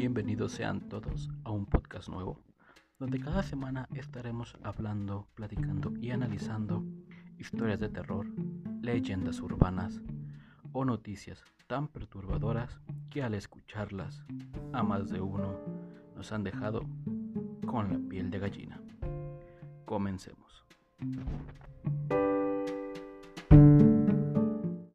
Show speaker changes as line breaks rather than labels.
Bienvenidos sean todos a un podcast nuevo, donde cada semana estaremos hablando, platicando y analizando historias de terror, leyendas urbanas o noticias tan perturbadoras que al escucharlas a más de uno nos han dejado con la piel de gallina. Comencemos.